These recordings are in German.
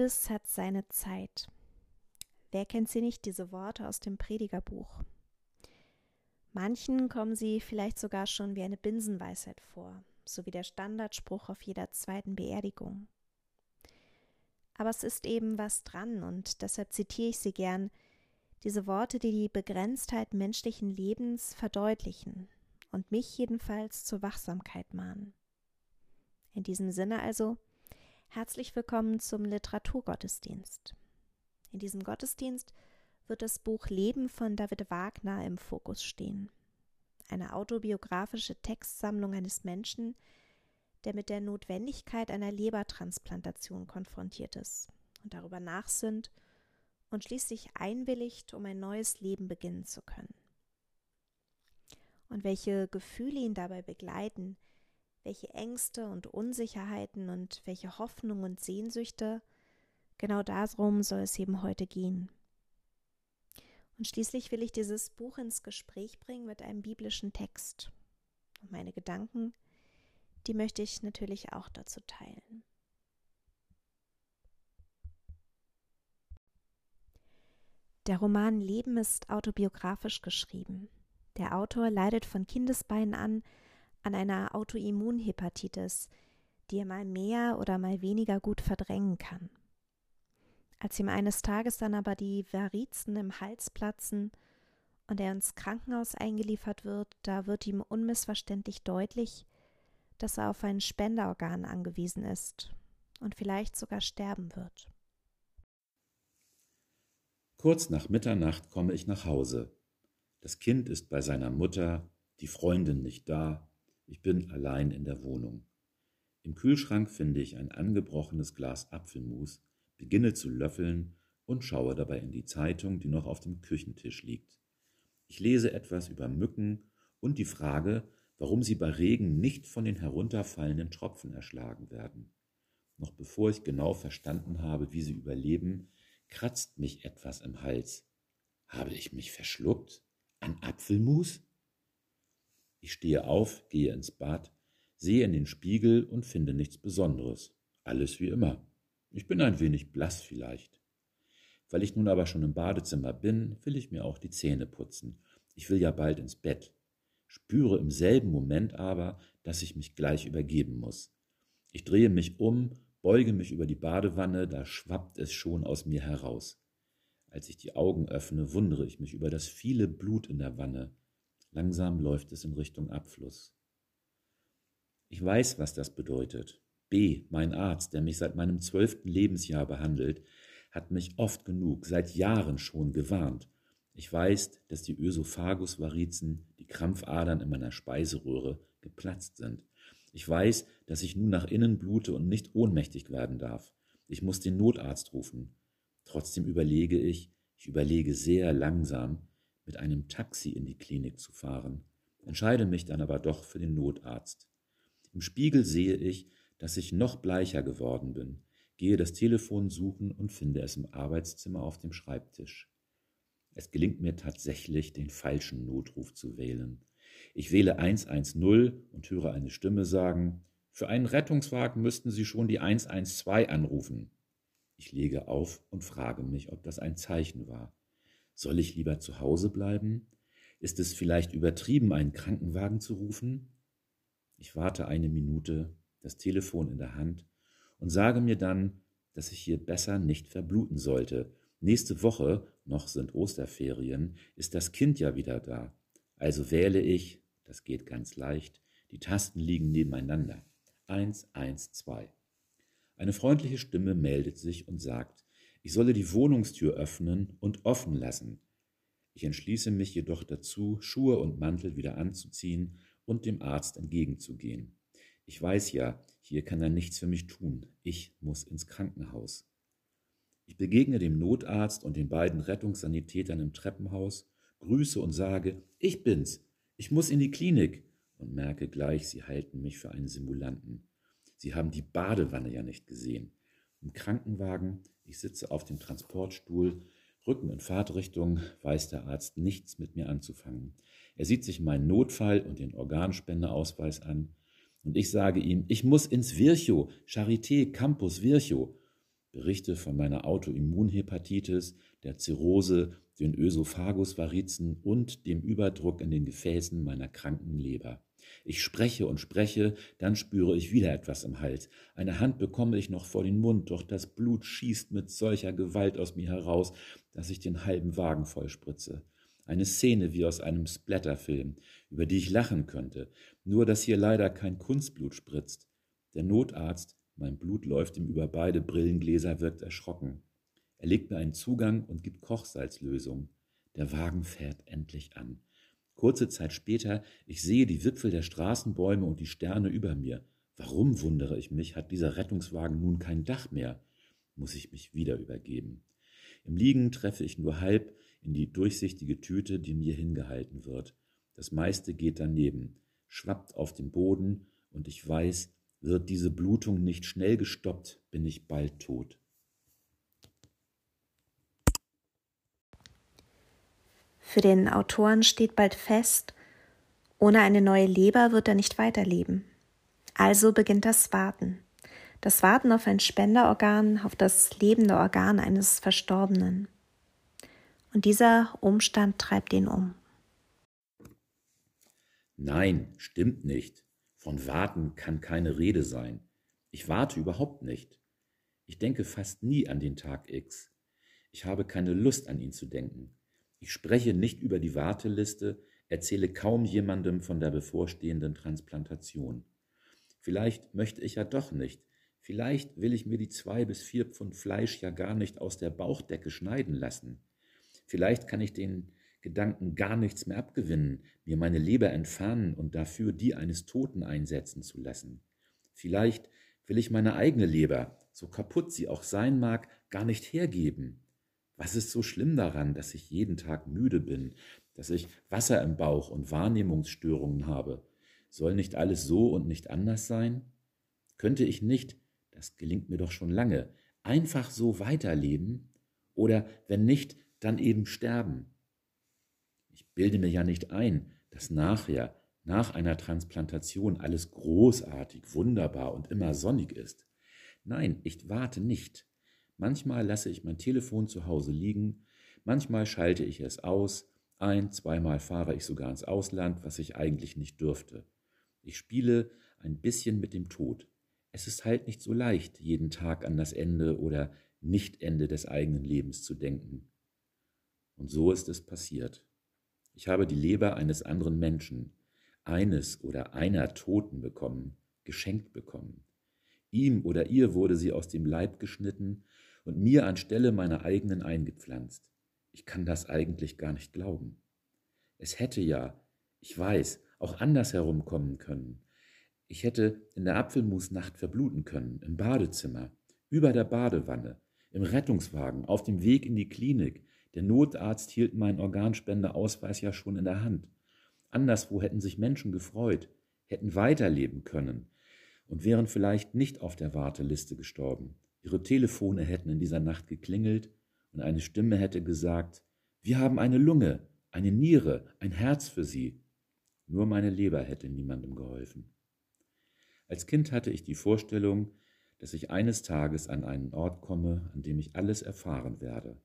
Alles hat seine Zeit. Wer kennt sie nicht, diese Worte aus dem Predigerbuch? Manchen kommen sie vielleicht sogar schon wie eine Binsenweisheit vor, so wie der Standardspruch auf jeder zweiten Beerdigung. Aber es ist eben was dran und deshalb zitiere ich sie gern, diese Worte, die die Begrenztheit menschlichen Lebens verdeutlichen und mich jedenfalls zur Wachsamkeit mahnen. In diesem Sinne also, herzlich willkommen zum Literaturgottesdienst. In diesem Gottesdienst wird das Buch Leben von David Wagner im Fokus stehen. Eine autobiografische Textsammlung eines Menschen, der mit der Notwendigkeit einer Lebertransplantation konfrontiert ist und darüber nachsinnt und schließlich einwilligt, um ein neues Leben beginnen zu können. Und welche Gefühle ihn dabei begleiten, welche Ängste und Unsicherheiten und welche Hoffnungen und Sehnsüchte, genau darum soll es eben heute gehen. Und schließlich will ich dieses Buch ins Gespräch bringen mit einem biblischen Text. Und meine Gedanken, die möchte ich natürlich auch dazu teilen. Der Roman Leben ist autobiografisch geschrieben. Der Autor leidet von Kindesbeinen an an einer Autoimmunhepatitis, die er mal mehr oder mal weniger gut verdrängen kann. Als ihm eines Tages dann aber die Varizen im Hals platzen und er ins Krankenhaus eingeliefert wird, da wird ihm unmissverständlich deutlich, dass er auf ein Spenderorgan angewiesen ist und vielleicht sogar sterben wird. Kurz nach Mitternacht komme ich nach Hause. Das Kind ist bei seiner Mutter, die Freundin nicht da, ich bin allein in der Wohnung. Im Kühlschrank finde ich ein angebrochenes Glas Apfelmus, beginne zu löffeln und schaue dabei in die Zeitung, die noch auf dem Küchentisch liegt. Ich lese etwas über Mücken und die Frage, warum sie bei Regen nicht von den herunterfallenden Tropfen erschlagen werden. Noch bevor ich genau verstanden habe, wie sie überleben, kratzt mich etwas im Hals. Habe ich mich verschluckt? An Apfelmus? Ich stehe auf, gehe ins Bad, sehe in den Spiegel und finde nichts Besonderes. Alles wie immer. Ich bin ein wenig blass vielleicht. Weil ich nun aber schon im Badezimmer bin, will ich mir auch die Zähne putzen. Ich will ja bald ins Bett. Spüre im selben Moment aber, dass ich mich gleich übergeben muss. Ich drehe mich um, beuge mich über die Badewanne, da schwappt es schon aus mir heraus. Als ich die Augen öffne, wundere ich mich über das viele Blut in der Wanne. Langsam läuft es in Richtung Abfluss. Ich weiß, was das bedeutet. B., mein Arzt, der mich seit meinem zwölften Lebensjahr behandelt, hat mich oft genug, seit Jahren schon gewarnt. Ich weiß, dass die Ösophagusvarizen, die Krampfadern in meiner Speiseröhre, geplatzt sind. Ich weiß, dass ich nun nach innen blute und nicht ohnmächtig werden darf. Ich muss den Notarzt rufen. Trotzdem überlege ich, ich überlege sehr langsam, mit einem Taxi in die Klinik zu fahren, entscheide mich dann aber doch für den Notarzt. Im Spiegel sehe ich, dass ich noch bleicher geworden bin, gehe das Telefon suchen und finde es im Arbeitszimmer auf dem Schreibtisch. Es gelingt mir tatsächlich, den falschen Notruf zu wählen. Ich wähle 110 und höre eine Stimme sagen, für einen Rettungswagen müssten Sie schon die 112 anrufen. Ich lege auf und frage mich, ob das ein Zeichen war. Soll ich lieber zu Hause bleiben? Ist es vielleicht übertrieben, einen Krankenwagen zu rufen? Ich warte eine Minute, das Telefon in der Hand, und sage mir dann, dass ich hier besser nicht verbluten sollte. Nächste Woche, noch sind Osterferien, ist das Kind ja wieder da. Also wähle ich, das geht ganz leicht, die Tasten liegen nebeneinander. Eins, eins, zwei. Eine freundliche Stimme meldet sich und sagt, ich solle die Wohnungstür öffnen und offen lassen. Ich entschließe mich jedoch dazu, Schuhe und Mantel wieder anzuziehen und dem Arzt entgegenzugehen. Ich weiß ja, hier kann er nichts für mich tun. Ich muss ins Krankenhaus. Ich begegne dem Notarzt und den beiden Rettungssanitätern im Treppenhaus, grüße und sage, ich bin's, ich muss in die Klinik und merke gleich, sie halten mich für einen Simulanten. Sie haben die Badewanne ja nicht gesehen. Im Krankenwagen ich sitze auf dem Transportstuhl, Rücken in Fahrtrichtung, weiß der Arzt nichts mit mir anzufangen. Er sieht sich meinen Notfall und den Organspendeausweis an. Und ich sage ihm, ich muss ins Virchow, Charité, Campus Virchow. Berichte von meiner Autoimmunhepatitis, der Zirrhose, den Ösophagusvarizen und dem Überdruck in den Gefäßen meiner kranken Leber. Ich spreche und spreche, dann spüre ich wieder etwas im Hals. Eine Hand bekomme ich noch vor den Mund, doch das Blut schießt mit solcher Gewalt aus mir heraus, dass ich den halben Wagen vollspritze. Eine Szene wie aus einem Splatterfilm, über die ich lachen könnte, nur dass hier leider kein Kunstblut spritzt. Der Notarzt, mein Blut läuft ihm über beide Brillengläser, wirkt erschrocken. Er legt mir einen Zugang und gibt Kochsalzlösung. Der Wagen fährt endlich an. Kurze Zeit später, ich sehe die Wipfel der Straßenbäume und die Sterne über mir. Warum, wundere ich mich, hat dieser Rettungswagen nun kein Dach mehr? Muss ich mich wieder übergeben. Im Liegen treffe ich nur halb in die durchsichtige Tüte, die mir hingehalten wird. Das meiste geht daneben, schwappt auf den Boden, und ich weiß, wird diese Blutung nicht schnell gestoppt, bin ich bald tot. Für den Autoren steht bald fest, ohne eine neue Leber wird er nicht weiterleben. Also beginnt das Warten. Das Warten auf ein Spenderorgan, auf das lebende Organ eines Verstorbenen. Und dieser Umstand treibt ihn um. Nein, stimmt nicht. Von Warten kann keine Rede sein. Ich warte überhaupt nicht. Ich denke fast nie an den Tag X. Ich habe keine Lust an ihn zu denken. Ich spreche nicht über die Warteliste, erzähle kaum jemandem von der bevorstehenden Transplantation. Vielleicht möchte ich ja doch nicht. Vielleicht will ich mir die zwei bis vier Pfund Fleisch ja gar nicht aus der Bauchdecke schneiden lassen. Vielleicht kann ich den Gedanken gar nichts mehr abgewinnen, mir meine Leber entfernen und dafür die eines Toten einsetzen zu lassen. Vielleicht will ich meine eigene Leber, so kaputt sie auch sein mag, gar nicht hergeben. Was ist so schlimm daran, dass ich jeden Tag müde bin, dass ich Wasser im Bauch und Wahrnehmungsstörungen habe? Soll nicht alles so und nicht anders sein? Könnte ich nicht, das gelingt mir doch schon lange, einfach so weiterleben? Oder wenn nicht, dann eben sterben? Ich bilde mir ja nicht ein, dass nachher, nach einer Transplantation alles großartig, wunderbar und immer sonnig ist. Nein, ich warte nicht. Manchmal lasse ich mein Telefon zu Hause liegen, manchmal schalte ich es aus, ein, zweimal fahre ich sogar ins Ausland, was ich eigentlich nicht dürfte. Ich spiele ein bisschen mit dem Tod. Es ist halt nicht so leicht, jeden Tag an das Ende oder Nichtende des eigenen Lebens zu denken. Und so ist es passiert. Ich habe die Leber eines anderen Menschen, eines oder einer Toten bekommen, geschenkt bekommen. Ihm oder ihr wurde sie aus dem Leib geschnitten und mir anstelle meiner eigenen eingepflanzt. Ich kann das eigentlich gar nicht glauben. Es hätte ja, ich weiß, auch andersherum kommen können. Ich hätte in der Apfelmusnacht verbluten können, im Badezimmer, über der Badewanne, im Rettungswagen, auf dem Weg in die Klinik. Der Notarzt hielt meinen Organspendeausweis ja schon in der Hand. Anderswo hätten sich Menschen gefreut, hätten weiterleben können und wären vielleicht nicht auf der Warteliste gestorben. Ihre Telefone hätten in dieser Nacht geklingelt und eine Stimme hätte gesagt, wir haben eine Lunge, eine Niere, ein Herz für Sie. Nur meine Leber hätte niemandem geholfen. Als Kind hatte ich die Vorstellung, dass ich eines Tages an einen Ort komme, an dem ich alles erfahren werde.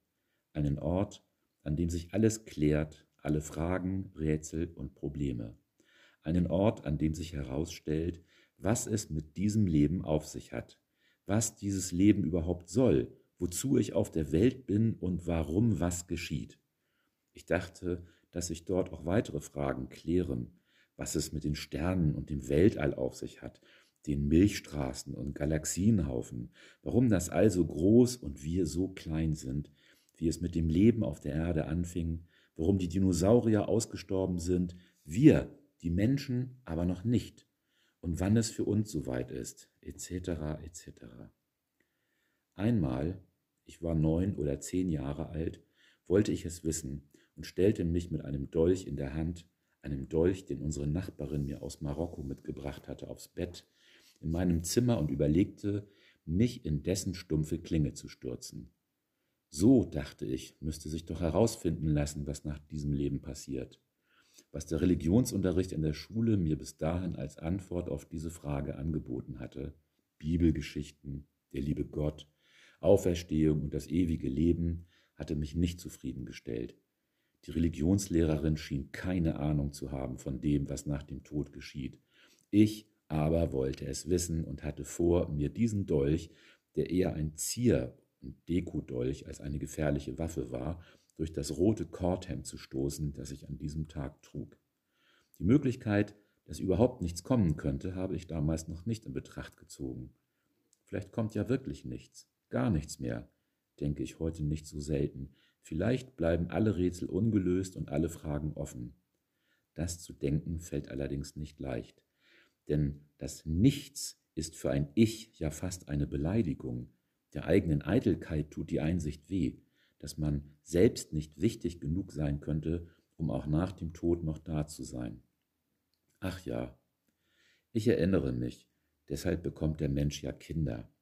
Einen Ort, an dem sich alles klärt, alle Fragen, Rätsel und Probleme. Einen Ort, an dem sich herausstellt, was es mit diesem Leben auf sich hat, was dieses Leben überhaupt soll, wozu ich auf der Welt bin und warum was geschieht. Ich dachte, dass sich dort auch weitere Fragen klären, was es mit den Sternen und dem Weltall auf sich hat, den Milchstraßen und Galaxienhaufen, warum das All so groß und wir so klein sind, wie es mit dem Leben auf der Erde anfing, warum die Dinosaurier ausgestorben sind, wir, die Menschen, aber noch nicht, und wann es für uns soweit ist, etc. etc. Einmal, ich war neun oder zehn Jahre alt, wollte ich es wissen und stellte mich mit einem Dolch in der Hand, einem Dolch, den unsere Nachbarin mir aus Marokko mitgebracht hatte, aufs Bett in meinem Zimmer und überlegte, mich in dessen stumpfe Klinge zu stürzen. So, dachte ich, müsste sich doch herausfinden lassen, was nach diesem Leben passiert was der Religionsunterricht in der Schule mir bis dahin als Antwort auf diese Frage angeboten hatte. Bibelgeschichten, der liebe Gott, Auferstehung und das ewige Leben hatte mich nicht zufriedengestellt. Die Religionslehrerin schien keine Ahnung zu haben von dem, was nach dem Tod geschieht. Ich aber wollte es wissen und hatte vor, mir diesen Dolch, der eher ein Zier- und Dekodolch als eine gefährliche Waffe war, durch das rote Kordhemd zu stoßen, das ich an diesem Tag trug. Die Möglichkeit, dass überhaupt nichts kommen könnte, habe ich damals noch nicht in Betracht gezogen. Vielleicht kommt ja wirklich nichts, gar nichts mehr, denke ich heute nicht so selten. Vielleicht bleiben alle Rätsel ungelöst und alle Fragen offen. Das zu denken fällt allerdings nicht leicht. Denn das Nichts ist für ein Ich ja fast eine Beleidigung. Der eigenen Eitelkeit tut die Einsicht weh, dass man selbst nicht wichtig genug sein könnte, um auch nach dem Tod noch da zu sein. Ach ja, ich erinnere mich, deshalb bekommt der Mensch ja Kinder.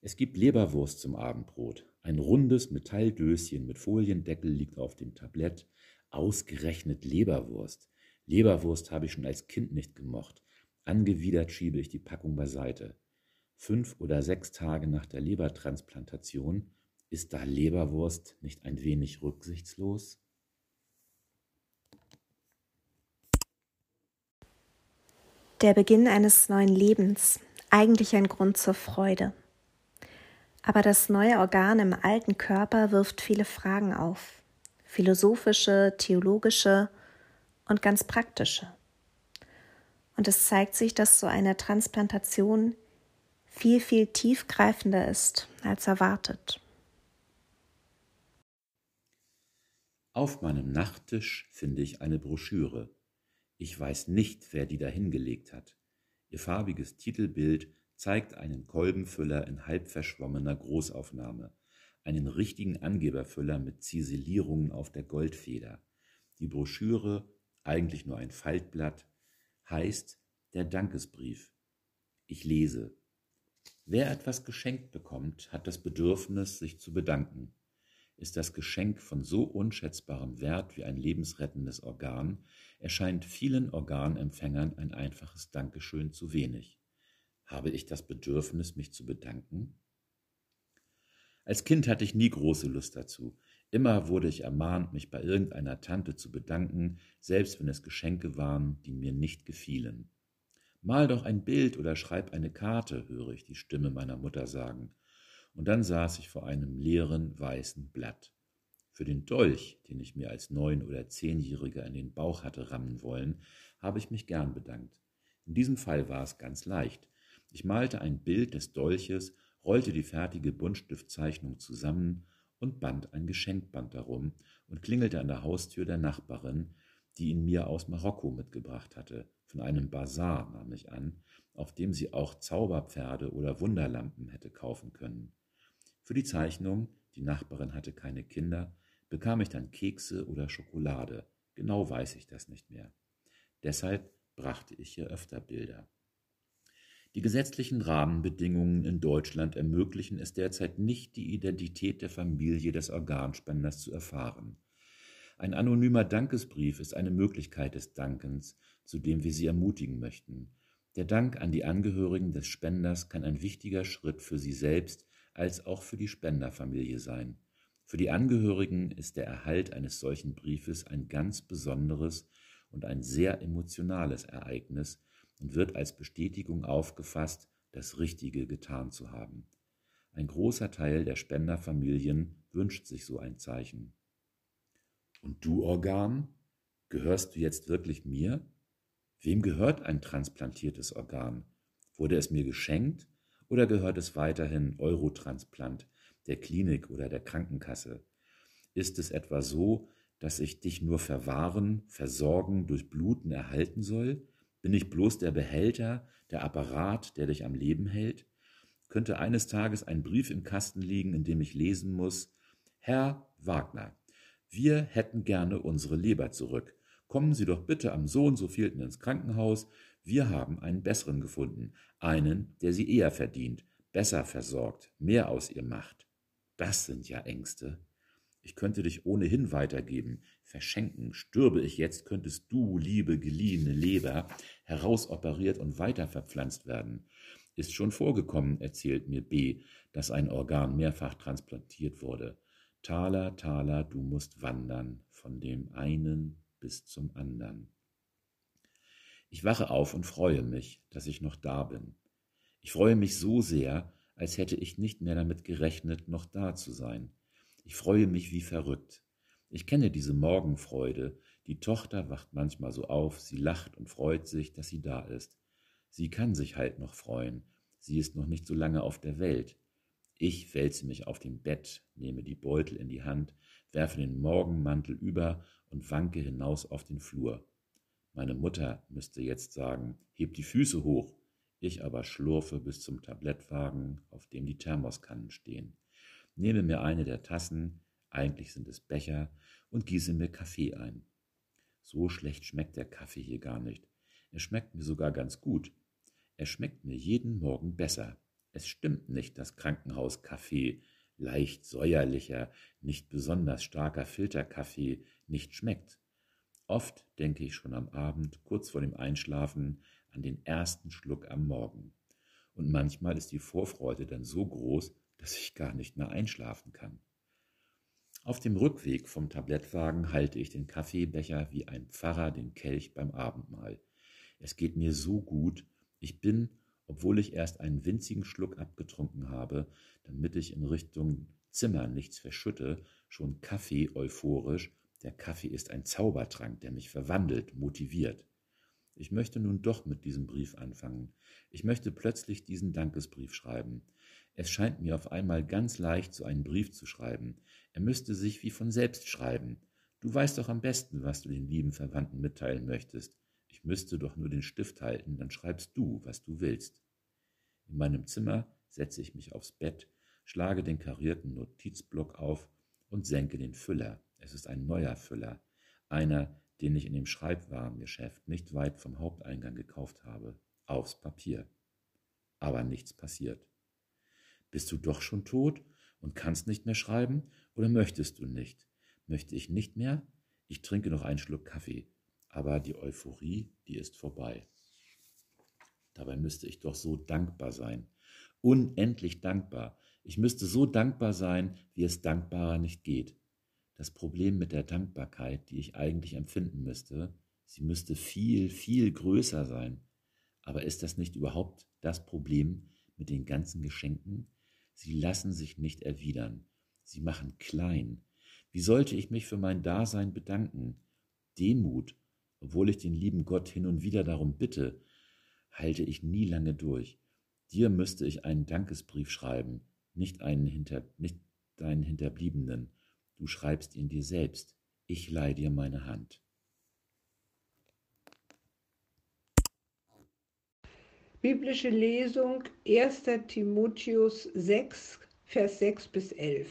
Es gibt Leberwurst zum Abendbrot. Ein rundes Metalldöschen mit Foliendeckel liegt auf dem Tablett. Ausgerechnet Leberwurst. Leberwurst habe ich schon als Kind nicht gemocht. Angewidert schiebe ich die Packung beiseite. Fünf oder sechs Tage nach der Lebertransplantation ist da Leberwurst nicht ein wenig rücksichtslos? Der Beginn eines neuen Lebens, eigentlich ein Grund zur Freude. Aber das neue Organ im alten Körper wirft viele Fragen auf, philosophische, theologische und ganz praktische. Und es zeigt sich, dass so eine Transplantation viel, viel tiefgreifender ist als erwartet. Auf meinem Nachttisch finde ich eine Broschüre. Ich weiß nicht, wer die da hingelegt hat. Ihr farbiges Titelbild zeigt einen Kolbenfüller in halb verschwommener Großaufnahme, einen richtigen Angeberfüller mit Ziselierungen auf der Goldfeder. Die Broschüre, eigentlich nur ein Faltblatt, heißt der Dankesbrief. Ich lese. Wer etwas geschenkt bekommt, hat das Bedürfnis, sich zu bedanken. Ist das Geschenk von so unschätzbarem Wert wie ein lebensrettendes Organ, erscheint vielen Organempfängern ein einfaches Dankeschön zu wenig. Habe ich das Bedürfnis, mich zu bedanken? Als Kind hatte ich nie große Lust dazu. Immer wurde ich ermahnt, mich bei irgendeiner Tante zu bedanken, selbst wenn es Geschenke waren, die mir nicht gefielen. Mal doch ein Bild oder schreib eine Karte, höre ich die Stimme meiner Mutter sagen. Und dann saß ich vor einem leeren, weißen Blatt. Für den Dolch, den ich mir als neun- oder zehnjähriger in den Bauch hatte rammen wollen, habe ich mich gern bedankt. In diesem Fall war es ganz leicht. Ich malte ein Bild des Dolches, rollte die fertige Buntstiftzeichnung zusammen und band ein Geschenkband darum und klingelte an der Haustür der Nachbarin, die ihn mir aus Marokko mitgebracht hatte. Von einem Bazar nahm ich an, auf dem sie auch Zauberpferde oder Wunderlampen hätte kaufen können. Für die Zeichnung, die Nachbarin hatte keine Kinder, bekam ich dann Kekse oder Schokolade. Genau weiß ich das nicht mehr. Deshalb brachte ich ihr öfter Bilder. Die gesetzlichen Rahmenbedingungen in Deutschland ermöglichen es derzeit nicht, die Identität der Familie des Organspenders zu erfahren. Ein anonymer Dankesbrief ist eine Möglichkeit des Dankens, zu dem wir Sie ermutigen möchten. Der Dank an die Angehörigen des Spenders kann ein wichtiger Schritt für Sie selbst als auch für die Spenderfamilie sein. Für die Angehörigen ist der Erhalt eines solchen Briefes ein ganz besonderes und ein sehr emotionales Ereignis, und wird als Bestätigung aufgefasst, das Richtige getan zu haben. Ein großer Teil der Spenderfamilien wünscht sich so ein Zeichen. Und du, Organ, gehörst du jetzt wirklich mir? Wem gehört ein transplantiertes Organ? Wurde es mir geschenkt oder gehört es weiterhin Eurotransplant, der Klinik oder der Krankenkasse? Ist es etwa so, dass ich dich nur verwahren, versorgen, durch Bluten erhalten soll? Bin ich bloß der Behälter, der Apparat, der dich am Leben hält? Könnte eines Tages ein Brief im Kasten liegen, in dem ich lesen muss, Herr Wagner, wir hätten gerne unsere Leber zurück. Kommen Sie doch bitte am so und so vielten ins Krankenhaus. Wir haben einen besseren gefunden, einen, der Sie eher verdient, besser versorgt, mehr aus ihr macht. Das sind ja Ängste. Ich könnte dich ohnehin weitergeben, verschenken. Stürbe ich jetzt, könntest du, liebe geliehene Leber, herausoperiert und weiterverpflanzt werden. Ist schon vorgekommen, erzählt mir B, dass ein Organ mehrfach transplantiert wurde. Taler, Taler, du musst wandern, von dem einen bis zum anderen. Ich wache auf und freue mich, dass ich noch da bin. Ich freue mich so sehr, als hätte ich nicht mehr damit gerechnet, noch da zu sein. Ich freue mich wie verrückt. Ich kenne diese Morgenfreude. Die Tochter wacht manchmal so auf, sie lacht und freut sich, dass sie da ist. Sie kann sich halt noch freuen. Sie ist noch nicht so lange auf der Welt. Ich wälze mich auf dem Bett, nehme die Beutel in die Hand, werfe den Morgenmantel über und wanke hinaus auf den Flur. Meine Mutter müsste jetzt sagen, heb die Füße hoch. Ich aber schlurfe bis zum Tablettwagen, auf dem die Thermoskannen stehen. Nehme mir eine der Tassen, eigentlich sind es Becher, und gieße mir Kaffee ein. So schlecht schmeckt der Kaffee hier gar nicht. Er schmeckt mir sogar ganz gut. Er schmeckt mir jeden Morgen besser. Es stimmt nicht, dass Krankenhauskaffee, leicht säuerlicher, nicht besonders starker Filterkaffee, nicht schmeckt. Oft denke ich schon am Abend, kurz vor dem Einschlafen, an den ersten Schluck am Morgen. Und manchmal ist die Vorfreude dann so groß, dass ich gar nicht mehr einschlafen kann. Auf dem Rückweg vom Tablettwagen halte ich den Kaffeebecher wie ein Pfarrer den Kelch beim Abendmahl. Es geht mir so gut, ich bin, obwohl ich erst einen winzigen Schluck abgetrunken habe, damit ich in Richtung Zimmer nichts verschütte, schon Kaffee euphorisch der Kaffee ist ein Zaubertrank, der mich verwandelt, motiviert. Ich möchte nun doch mit diesem Brief anfangen. Ich möchte plötzlich diesen Dankesbrief schreiben. Es scheint mir auf einmal ganz leicht, so einen Brief zu schreiben. Er müsste sich wie von selbst schreiben. Du weißt doch am besten, was du den lieben Verwandten mitteilen möchtest. Ich müsste doch nur den Stift halten, dann schreibst du, was du willst. In meinem Zimmer setze ich mich aufs Bett, schlage den karierten Notizblock auf und senke den Füller. Es ist ein neuer Füller, einer, den ich in dem Schreibwarengeschäft nicht weit vom Haupteingang gekauft habe, aufs Papier. Aber nichts passiert. Bist du doch schon tot und kannst nicht mehr schreiben oder möchtest du nicht? Möchte ich nicht mehr? Ich trinke noch einen Schluck Kaffee, aber die Euphorie, die ist vorbei. Dabei müsste ich doch so dankbar sein. Unendlich dankbar. Ich müsste so dankbar sein, wie es dankbarer nicht geht das Problem mit der Dankbarkeit, die ich eigentlich empfinden müsste, sie müsste viel, viel größer sein. Aber ist das nicht überhaupt das Problem mit den ganzen Geschenken? Sie lassen sich nicht erwidern. Sie machen klein. Wie sollte ich mich für mein Dasein bedanken? Demut, obwohl ich den lieben Gott hin und wieder darum bitte, halte ich nie lange durch. Dir müsste ich einen Dankesbrief schreiben, nicht einen hinter, nicht deinen Hinterbliebenen. Du schreibst ihn dir selbst. Ich leih dir meine Hand. Biblische Lesung 1. Timotheus 6, Vers 6 bis 11.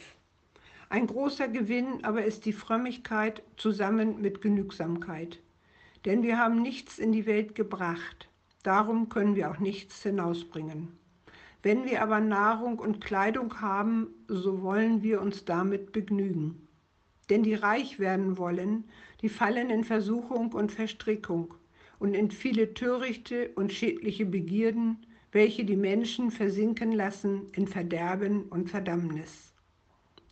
Ein großer Gewinn aber ist die Frömmigkeit zusammen mit Genügsamkeit. Denn wir haben nichts in die Welt gebracht, darum können wir auch nichts hinausbringen. Wenn wir aber Nahrung und Kleidung haben, so wollen wir uns damit begnügen. Denn die reich werden wollen, die fallen in Versuchung und Verstrickung und in viele törichte und schädliche Begierden, welche die Menschen versinken lassen in Verderben und Verdammnis.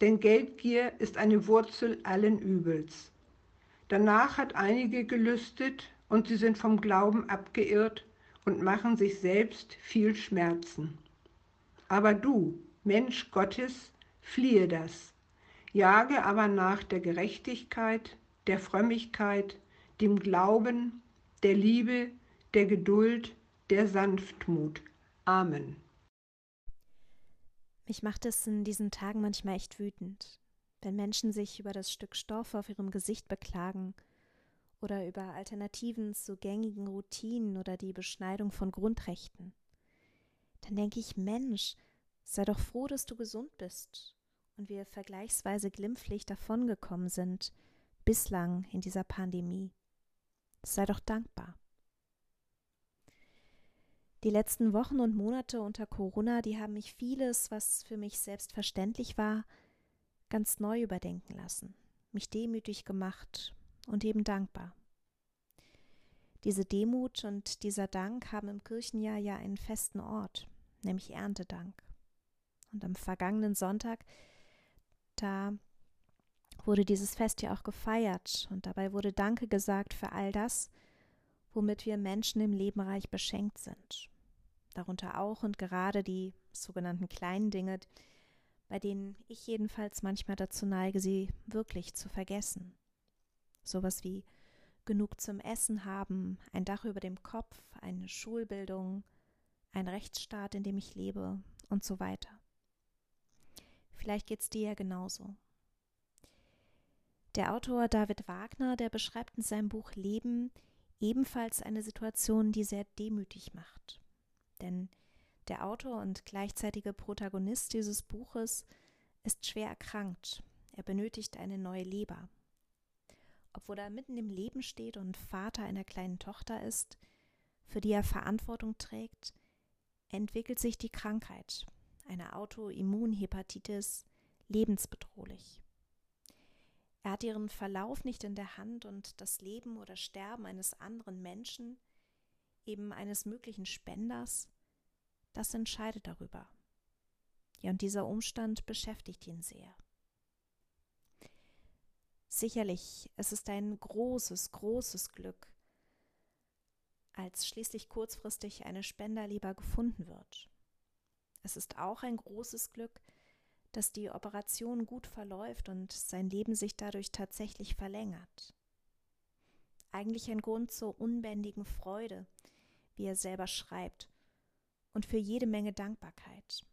Denn Geldgier ist eine Wurzel allen Übels. Danach hat einige gelüstet und sie sind vom Glauben abgeirrt und machen sich selbst viel Schmerzen. Aber du, Mensch Gottes, fliehe das. Jage aber nach der Gerechtigkeit, der Frömmigkeit, dem Glauben, der Liebe, der Geduld, der Sanftmut. Amen. Mich macht es in diesen Tagen manchmal echt wütend, wenn Menschen sich über das Stück Stoff auf ihrem Gesicht beklagen oder über Alternativen zu gängigen Routinen oder die Beschneidung von Grundrechten dann denke ich, Mensch, sei doch froh, dass du gesund bist und wir vergleichsweise glimpflich davongekommen sind, bislang in dieser Pandemie. Sei doch dankbar. Die letzten Wochen und Monate unter Corona, die haben mich vieles, was für mich selbstverständlich war, ganz neu überdenken lassen, mich demütig gemacht und eben dankbar. Diese Demut und dieser Dank haben im Kirchenjahr ja einen festen Ort. Nämlich Erntedank. Und am vergangenen Sonntag, da wurde dieses Fest ja auch gefeiert und dabei wurde Danke gesagt für all das, womit wir Menschen im Leben reich beschenkt sind. Darunter auch und gerade die sogenannten kleinen Dinge, bei denen ich jedenfalls manchmal dazu neige, sie wirklich zu vergessen. Sowas wie genug zum Essen haben, ein Dach über dem Kopf, eine Schulbildung, ein Rechtsstaat, in dem ich lebe und so weiter. Vielleicht geht's dir ja genauso. Der Autor David Wagner, der beschreibt in seinem Buch Leben ebenfalls eine Situation, die sehr demütig macht. Denn der Autor und gleichzeitige Protagonist dieses Buches ist schwer erkrankt. Er benötigt eine neue Leber. Obwohl er mitten im Leben steht und Vater einer kleinen Tochter ist, für die er Verantwortung trägt, entwickelt sich die Krankheit, eine Autoimmunhepatitis, lebensbedrohlich. Er hat ihren Verlauf nicht in der Hand und das Leben oder Sterben eines anderen Menschen, eben eines möglichen Spenders, das entscheidet darüber. Ja, und dieser Umstand beschäftigt ihn sehr. Sicherlich, es ist ein großes, großes Glück, als schließlich kurzfristig eine Spenderleber gefunden wird. Es ist auch ein großes Glück, dass die Operation gut verläuft und sein Leben sich dadurch tatsächlich verlängert. Eigentlich ein Grund zur unbändigen Freude, wie er selber schreibt, und für jede Menge Dankbarkeit.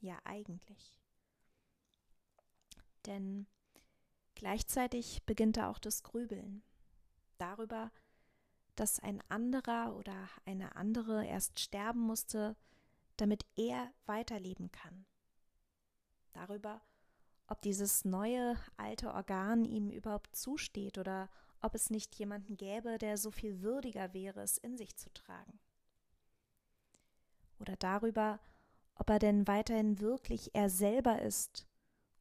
Ja, eigentlich. Denn gleichzeitig beginnt da auch das Grübeln darüber, dass ein anderer oder eine andere erst sterben musste, damit er weiterleben kann darüber, ob dieses neue alte Organ ihm überhaupt zusteht oder ob es nicht jemanden gäbe, der so viel würdiger wäre, es in sich zu tragen. Oder darüber, ob er denn weiterhin wirklich er selber ist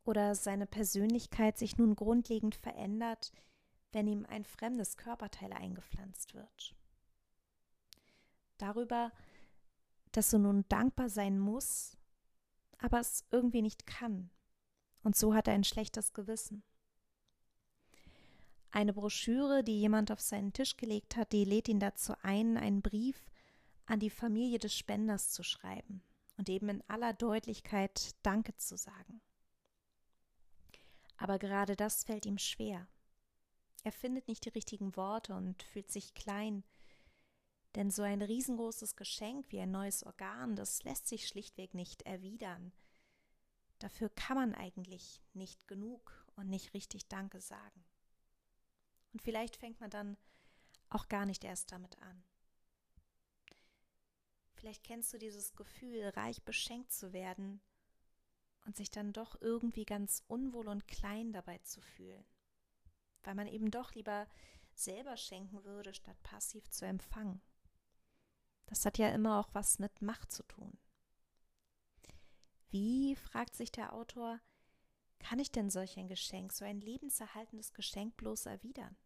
oder seine Persönlichkeit sich nun grundlegend verändert, wenn ihm ein fremdes Körperteil eingepflanzt wird. Darüber, dass er nun dankbar sein muss, aber es irgendwie nicht kann. Und so hat er ein schlechtes Gewissen. Eine Broschüre, die jemand auf seinen Tisch gelegt hat, die lädt ihn dazu ein, einen Brief an die Familie des Spenders zu schreiben und eben in aller Deutlichkeit Danke zu sagen. Aber gerade das fällt ihm schwer. Er findet nicht die richtigen Worte und fühlt sich klein, denn so ein riesengroßes Geschenk wie ein neues Organ, das lässt sich schlichtweg nicht erwidern. Dafür kann man eigentlich nicht genug und nicht richtig Danke sagen. Und vielleicht fängt man dann auch gar nicht erst damit an. Vielleicht kennst du dieses Gefühl, reich beschenkt zu werden und sich dann doch irgendwie ganz unwohl und klein dabei zu fühlen, weil man eben doch lieber selber schenken würde, statt passiv zu empfangen. Das hat ja immer auch was mit Macht zu tun. Wie, fragt sich der Autor, kann ich denn solch ein Geschenk, so ein lebenserhaltendes Geschenk bloß erwidern?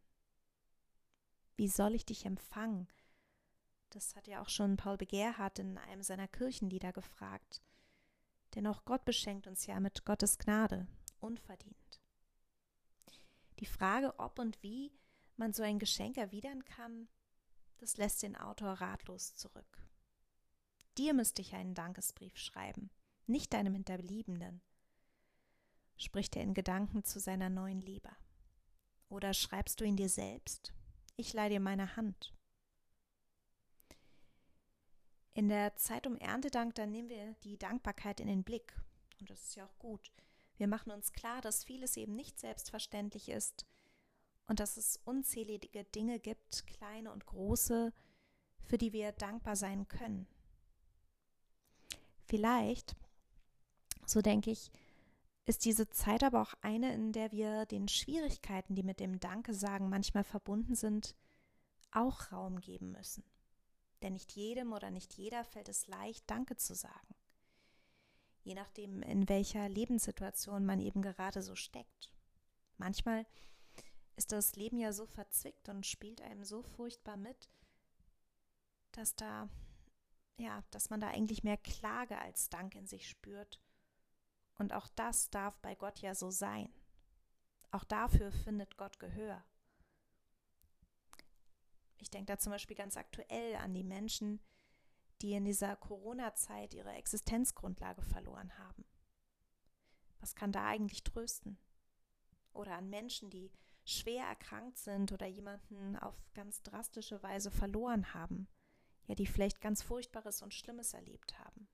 Wie soll ich dich empfangen? Das hat ja auch schon Paul Begerhardt in einem seiner Kirchenlieder gefragt. Denn auch Gott beschenkt uns ja mit Gottes Gnade, unverdient. Die Frage, ob und wie man so ein Geschenk erwidern kann, das lässt den Autor ratlos zurück. Dir müsste ich einen Dankesbrief schreiben, nicht deinem Hinterbliebenen, spricht er in Gedanken zu seiner neuen Leber. Oder schreibst du ihn dir selbst? Ich leih dir meine Hand. In der Zeit um Erntedank, da nehmen wir die Dankbarkeit in den Blick. Und das ist ja auch gut. Wir machen uns klar, dass vieles eben nicht selbstverständlich ist und dass es unzählige Dinge gibt, kleine und große, für die wir dankbar sein können. Vielleicht, so denke ich, ist diese Zeit aber auch eine, in der wir den Schwierigkeiten, die mit dem Danke sagen manchmal verbunden sind, auch Raum geben müssen. Denn nicht jedem oder nicht jeder fällt es leicht, Danke zu sagen. Je nachdem, in welcher Lebenssituation man eben gerade so steckt. Manchmal ist das Leben ja so verzwickt und spielt einem so furchtbar mit, dass da ja, dass man da eigentlich mehr Klage als Dank in sich spürt. Und auch das darf bei Gott ja so sein. Auch dafür findet Gott Gehör. Ich denke da zum Beispiel ganz aktuell an die Menschen, die in dieser Corona-Zeit ihre Existenzgrundlage verloren haben. Was kann da eigentlich trösten? Oder an Menschen, die schwer erkrankt sind oder jemanden auf ganz drastische Weise verloren haben, ja, die vielleicht ganz Furchtbares und Schlimmes erlebt haben.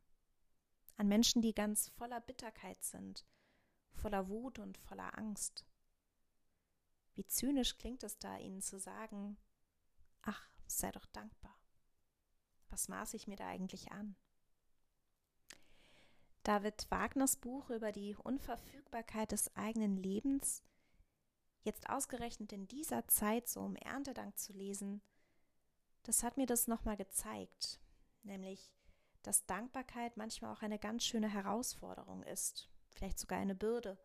An Menschen, die ganz voller Bitterkeit sind, voller Wut und voller Angst. Wie zynisch klingt es da, ihnen zu sagen, ach, sei doch dankbar. Was maß ich mir da eigentlich an? David Wagners Buch über die Unverfügbarkeit des eigenen Lebens, jetzt ausgerechnet in dieser Zeit so um Erntedank zu lesen, das hat mir das nochmal gezeigt, nämlich, dass Dankbarkeit manchmal auch eine ganz schöne Herausforderung ist, vielleicht sogar eine Bürde,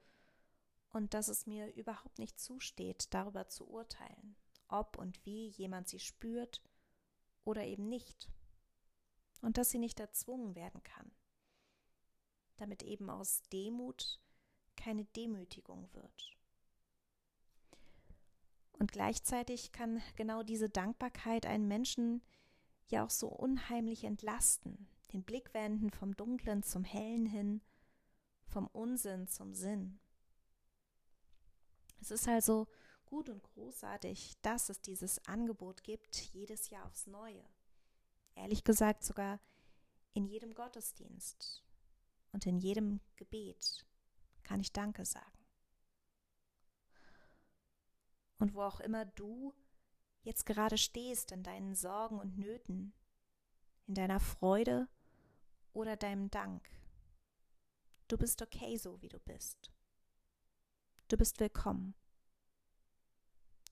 und dass es mir überhaupt nicht zusteht, darüber zu urteilen, ob und wie jemand sie spürt oder eben nicht, und dass sie nicht erzwungen werden kann, damit eben aus Demut keine Demütigung wird. Und gleichzeitig kann genau diese Dankbarkeit einen Menschen ja auch so unheimlich entlasten, den Blick wenden vom Dunklen zum Hellen hin, vom Unsinn zum Sinn. Es ist also gut und großartig, dass es dieses Angebot gibt, jedes Jahr aufs Neue. Ehrlich gesagt sogar in jedem Gottesdienst und in jedem Gebet kann ich Danke sagen und wo auch immer du jetzt gerade stehst in deinen Sorgen und Nöten, in deiner Freude oder deinem Dank. Du bist okay so, wie du bist. Du bist willkommen.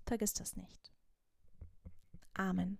Vergiss das nicht. Amen.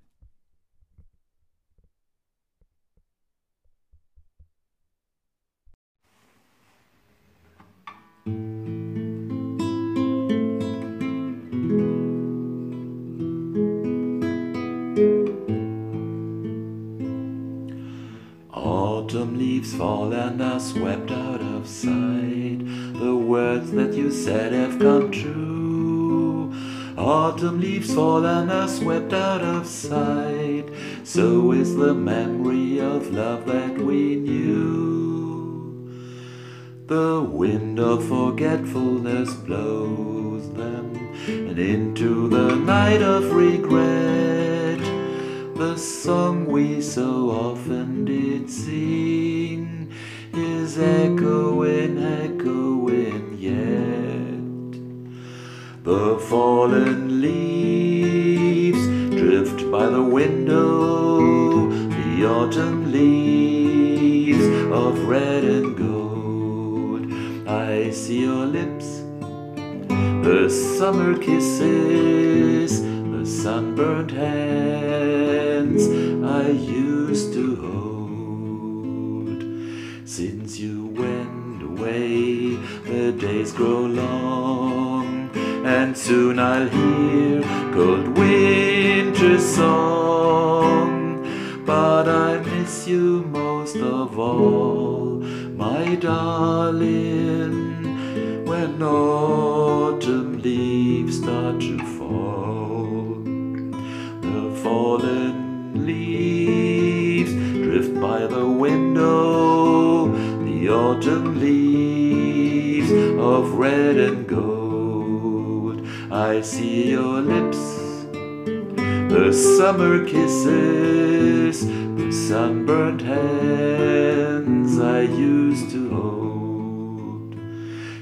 Autumn leaves fall and are swept out of sight. The words that you said have come true. Autumn leaves fall and are swept out of sight. So is the memory of love that we knew. The wind of forgetfulness blows them, and into the night of regret the song we so often did sing is echoing, echoing yet. The fallen leaves drift by the window, the autumn leaves of red and gold. See your lips, the summer kisses the sunburned hands I used to hold. Since you went away, the days grow long, and soon I'll hear cold winter song. But I miss you most of all, my darling, when autumn leaves start to fall. The fallen leaves drift by the window, the autumn leaves of red and gold. I see your lips, the summer kisses, the sunburned hands I used to hold.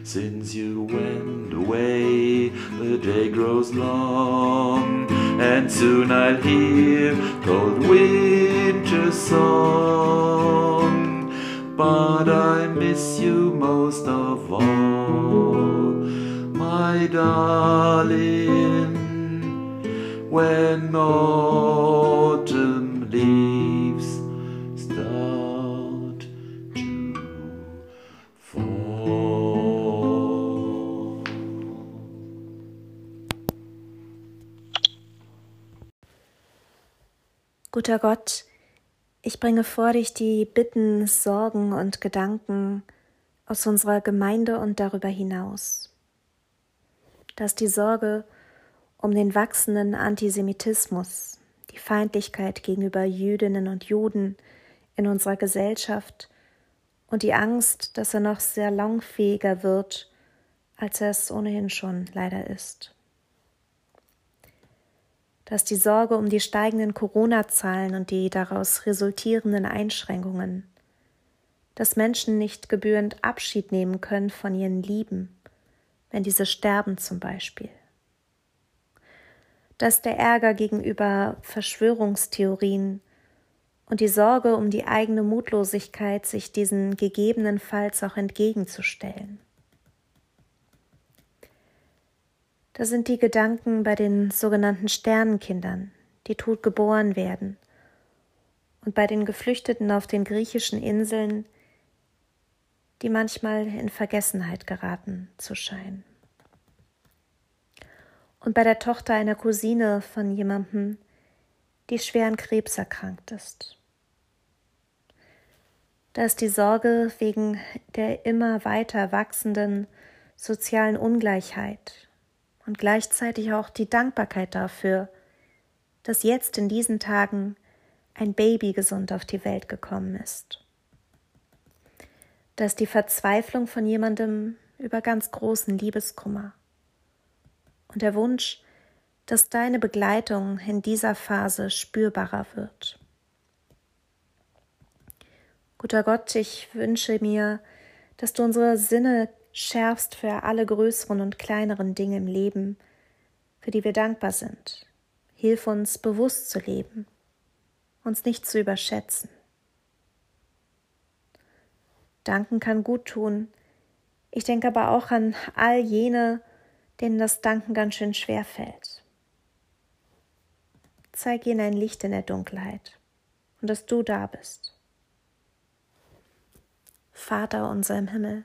Since you went away, the day grows long and soon I'll hear cold winter song. But I miss you most of all, my darling, when autumn Guter Gott, Ich bringe vor dich die Bitten, Sorgen und Gedanken aus unserer Gemeinde und darüber hinaus. Dass die Sorge um den wachsenden Antisemitismus, die Feindlichkeit gegenüber Jüdinnen und Juden in unserer Gesellschaft und die Angst, dass er noch sehr langfähiger wird, als er es ohnehin schon leider ist. Dass die Sorge um die steigenden Corona-Zahlen und die daraus resultierenden Einschränkungen, dass Menschen nicht gebührend Abschied nehmen können von ihren Lieben, wenn diese sterben zum Beispiel. Dass der Ärger gegenüber Verschwörungstheorien und die Sorge um die eigene Mutlosigkeit, sich diesen gegebenenfalls auch entgegenzustellen. Da sind die Gedanken bei den sogenannten Sternenkindern, die tot geboren werden, und bei den Geflüchteten auf den griechischen Inseln, die manchmal in Vergessenheit geraten zu scheinen. Und bei der Tochter einer Cousine von jemandem, die schwer an Krebs erkrankt ist. Da ist die Sorge wegen der immer weiter wachsenden sozialen Ungleichheit und gleichzeitig auch die Dankbarkeit dafür, dass jetzt in diesen Tagen ein Baby gesund auf die Welt gekommen ist dass die Verzweiflung von jemandem über ganz großen Liebeskummer und der Wunsch, dass deine Begleitung in dieser Phase spürbarer wird. Guter Gott, ich wünsche mir, dass du unsere Sinne schärfst für alle größeren und kleineren Dinge im Leben, für die wir dankbar sind. Hilf uns bewusst zu leben, uns nicht zu überschätzen. Danken kann gut tun. Ich denke aber auch an all jene, denen das Danken ganz schön schwer fällt. Zeig ihnen ein Licht in der Dunkelheit und dass du da bist. Vater unser im Himmel,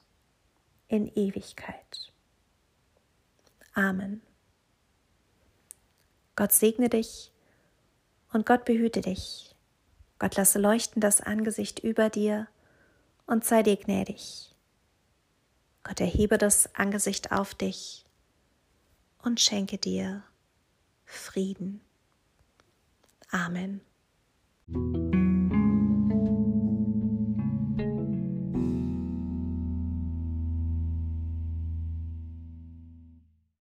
in Ewigkeit. Amen. Gott segne dich und Gott behüte dich. Gott lasse leuchten das Angesicht über dir und sei dir gnädig. Gott erhebe das Angesicht auf dich und schenke dir Frieden. Amen.